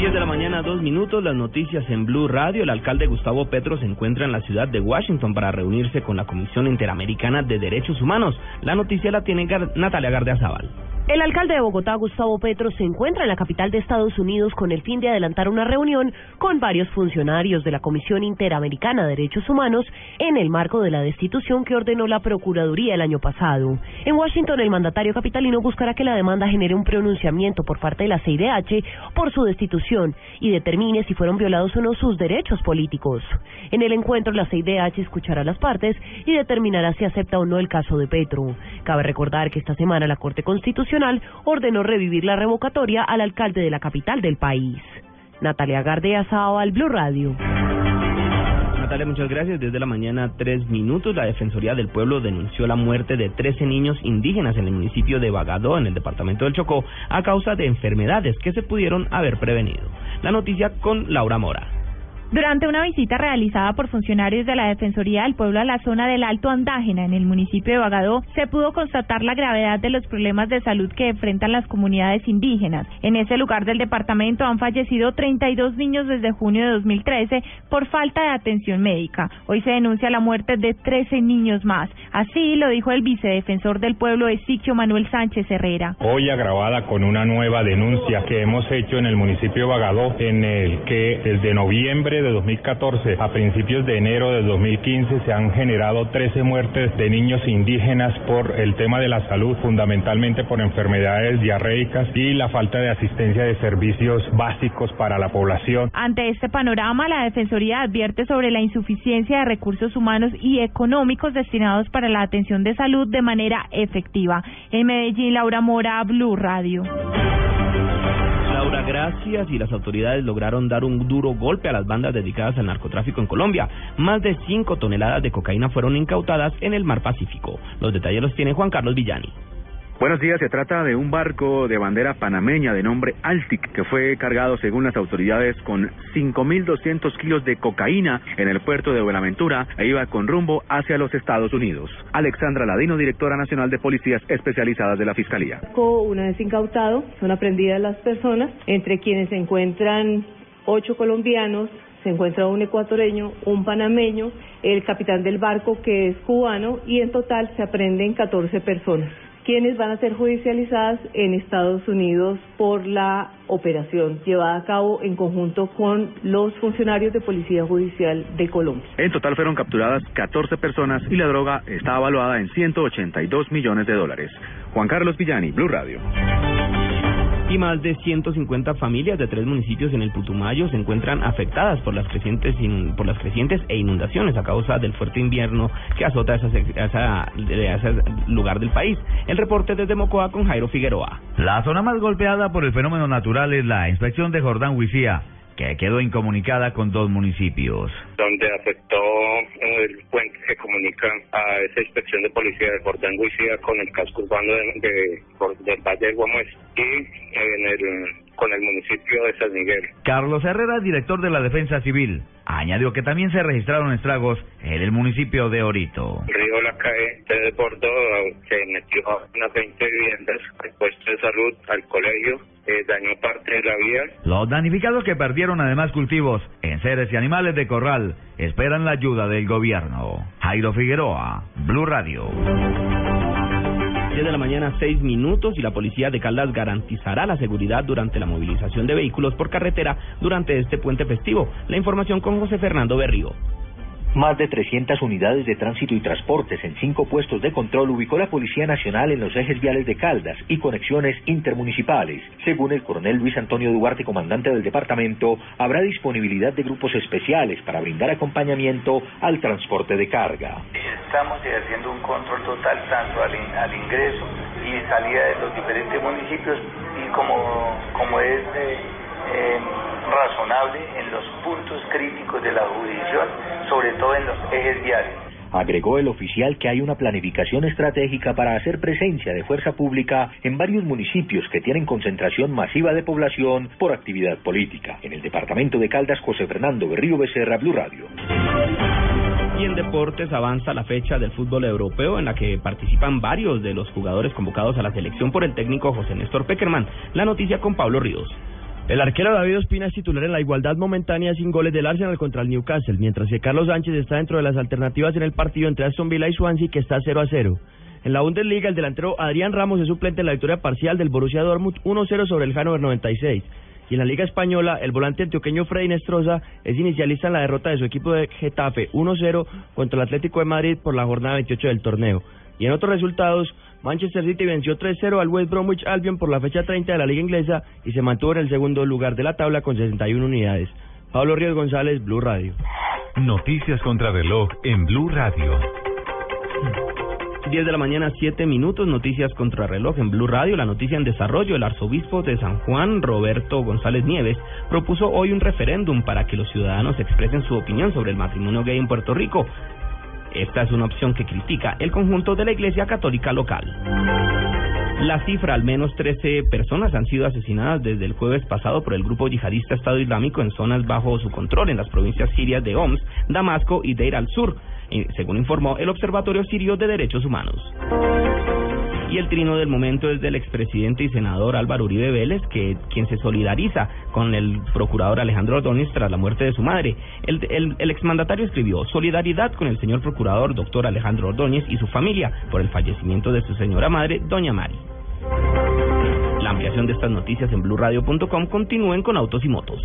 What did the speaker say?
10 de la mañana, dos minutos, las noticias en Blue Radio. El alcalde Gustavo Petro se encuentra en la ciudad de Washington para reunirse con la Comisión Interamericana de Derechos Humanos. La noticia la tiene Natalia Gardea Zaval. El alcalde de Bogotá, Gustavo Petro, se encuentra en la capital de Estados Unidos con el fin de adelantar una reunión con varios funcionarios de la Comisión Interamericana de Derechos Humanos en el marco de la destitución que ordenó la Procuraduría el año pasado. En Washington, el mandatario capitalino buscará que la demanda genere un pronunciamiento por parte de la CIDH por su destitución y determine si fueron violados o no sus derechos políticos. En el encuentro, la CIDH escuchará a las partes y determinará si acepta o no el caso de Petro. Cabe recordar que esta semana la Corte Constitucional ordenó revivir la revocatoria al alcalde de la capital del país. Natalia Gardea al Blue Radio. Natalia, muchas gracias. Desde la mañana, tres minutos, la Defensoría del Pueblo denunció la muerte de 13 niños indígenas en el municipio de Bagadó, en el departamento del Chocó, a causa de enfermedades que se pudieron haber prevenido. La noticia con Laura Mora. Durante una visita realizada por funcionarios de la Defensoría del Pueblo a la zona del Alto Andágena en el municipio de Bagadó, se pudo constatar la gravedad de los problemas de salud que enfrentan las comunidades indígenas. En ese lugar del departamento han fallecido 32 niños desde junio de 2013 por falta de atención médica. Hoy se denuncia la muerte de 13 niños más. Así lo dijo el vicedefensor del pueblo, Esiquio Manuel Sánchez Herrera. Hoy agravada con una nueva denuncia que hemos hecho en el municipio de Bagadó, en el que desde noviembre de 2014 a principios de enero de 2015 se han generado 13 muertes de niños indígenas por el tema de la salud, fundamentalmente por enfermedades diarreicas y la falta de asistencia de servicios básicos para la población. Ante este panorama, la Defensoría advierte sobre la insuficiencia de recursos humanos y económicos destinados para la atención de salud de manera efectiva. En Medellín, Laura Mora, Blue Radio. Gracias y las autoridades lograron dar un duro golpe a las bandas dedicadas al narcotráfico en Colombia. Más de 5 toneladas de cocaína fueron incautadas en el mar Pacífico. Los detalles los tiene Juan Carlos Villani. Buenos días, se trata de un barco de bandera panameña de nombre Altic que fue cargado según las autoridades con 5.200 kilos de cocaína en el puerto de Buenaventura e iba con rumbo hacia los Estados Unidos. Alexandra Ladino, directora nacional de policías especializadas de la Fiscalía. Una vez incautado, son aprendidas las personas, entre quienes se encuentran ocho colombianos, se encuentra un ecuatoriano, un panameño, el capitán del barco que es cubano y en total se aprenden 14 personas quienes van a ser judicializadas en Estados Unidos por la operación llevada a cabo en conjunto con los funcionarios de Policía Judicial de Colombia. En total fueron capturadas 14 personas y la droga está evaluada en 182 millones de dólares. Juan Carlos Villani, Blue Radio y más de 150 familias de tres municipios en el Putumayo se encuentran afectadas por las crecientes por las crecientes e inundaciones a causa del fuerte invierno que azota esa, esa, ese lugar del país. El reporte desde Mocoa con Jairo Figueroa. La zona más golpeada por el fenómeno natural es la inspección de Jordán Huicía que quedó incomunicada con dos municipios. Donde afectó el puente que comunica a esa inspección de policía de Jordán Guicía con el casco urbano de, del Valle de Guamués y en el con el municipio de San Miguel. Carlos Herrera, director de la Defensa Civil, añadió que también se registraron estragos en el municipio de Orito. Río La Cae se desbordó, se metió a unas 20 viviendas, al puesto de salud, al colegio, eh, dañó parte de la vía. Los damnificados que perdieron además cultivos en seres y animales de corral esperan la ayuda del gobierno. Jairo Figueroa, Blue Radio de la mañana, seis minutos, y la policía de Caldas garantizará la seguridad durante la movilización de vehículos por carretera durante este puente festivo. La información con José Fernando Berrío. Más de 300 unidades de tránsito y transportes en cinco puestos de control ubicó la Policía Nacional en los ejes viales de Caldas y conexiones intermunicipales. Según el coronel Luis Antonio Duarte, comandante del departamento, habrá disponibilidad de grupos especiales para brindar acompañamiento al transporte de carga. Estamos ejerciendo un control total tanto al, ingreso y salida de los diferentes municipios y como, como es... Eh, razonable en los puntos críticos de la jurisdicción, sobre todo en los ejes viales. Agregó el oficial que hay una planificación estratégica para hacer presencia de fuerza pública en varios municipios que tienen concentración masiva de población por actividad política. En el departamento de Caldas, José Fernando Berrío Becerra, Blue Radio. Y en deportes avanza la fecha del fútbol europeo en la que participan varios de los jugadores convocados a la selección por el técnico José Néstor Peckerman. La noticia con Pablo Ríos. El arquero David Ospina es titular en la igualdad momentánea sin goles del Arsenal contra el Newcastle, mientras que Carlos Sánchez está dentro de las alternativas en el partido entre Aston Villa y Swansea, que está 0 a 0. En la Bundesliga, el delantero Adrián Ramos es suplente en la victoria parcial del Borussia Dortmund 1-0 sobre el Hannover 96. Y en la Liga Española, el volante antioqueño Freddy Nestroza es inicialista en la derrota de su equipo de Getafe 1-0 contra el Atlético de Madrid por la jornada 28 del torneo. Y en otros resultados, Manchester City venció 3-0 al West Bromwich Albion por la fecha 30 de la Liga Inglesa y se mantuvo en el segundo lugar de la tabla con 61 unidades. Pablo Ríos González, Blue Radio. Noticias contra reloj en Blue Radio. 10 de la mañana, 7 minutos, noticias contra reloj en Blue Radio. La noticia en desarrollo, el arzobispo de San Juan, Roberto González Nieves, propuso hoy un referéndum para que los ciudadanos expresen su opinión sobre el matrimonio gay en Puerto Rico. Esta es una opción que critica el conjunto de la Iglesia Católica local. La cifra, al menos 13 personas han sido asesinadas desde el jueves pasado por el grupo yihadista Estado Islámico en zonas bajo su control en las provincias sirias de Homs, Damasco y Deir al-Sur, según informó el Observatorio Sirio de Derechos Humanos. Y el trino del momento es del expresidente y senador Álvaro Uribe Vélez, que quien se solidariza con el procurador Alejandro Ordóñez tras la muerte de su madre. El, exmandatario escribió solidaridad con el señor procurador doctor Alejandro Ordóñez y su familia por el fallecimiento de su señora madre, doña Mari. La ampliación de estas noticias en blurradio.com continúen con autos y motos.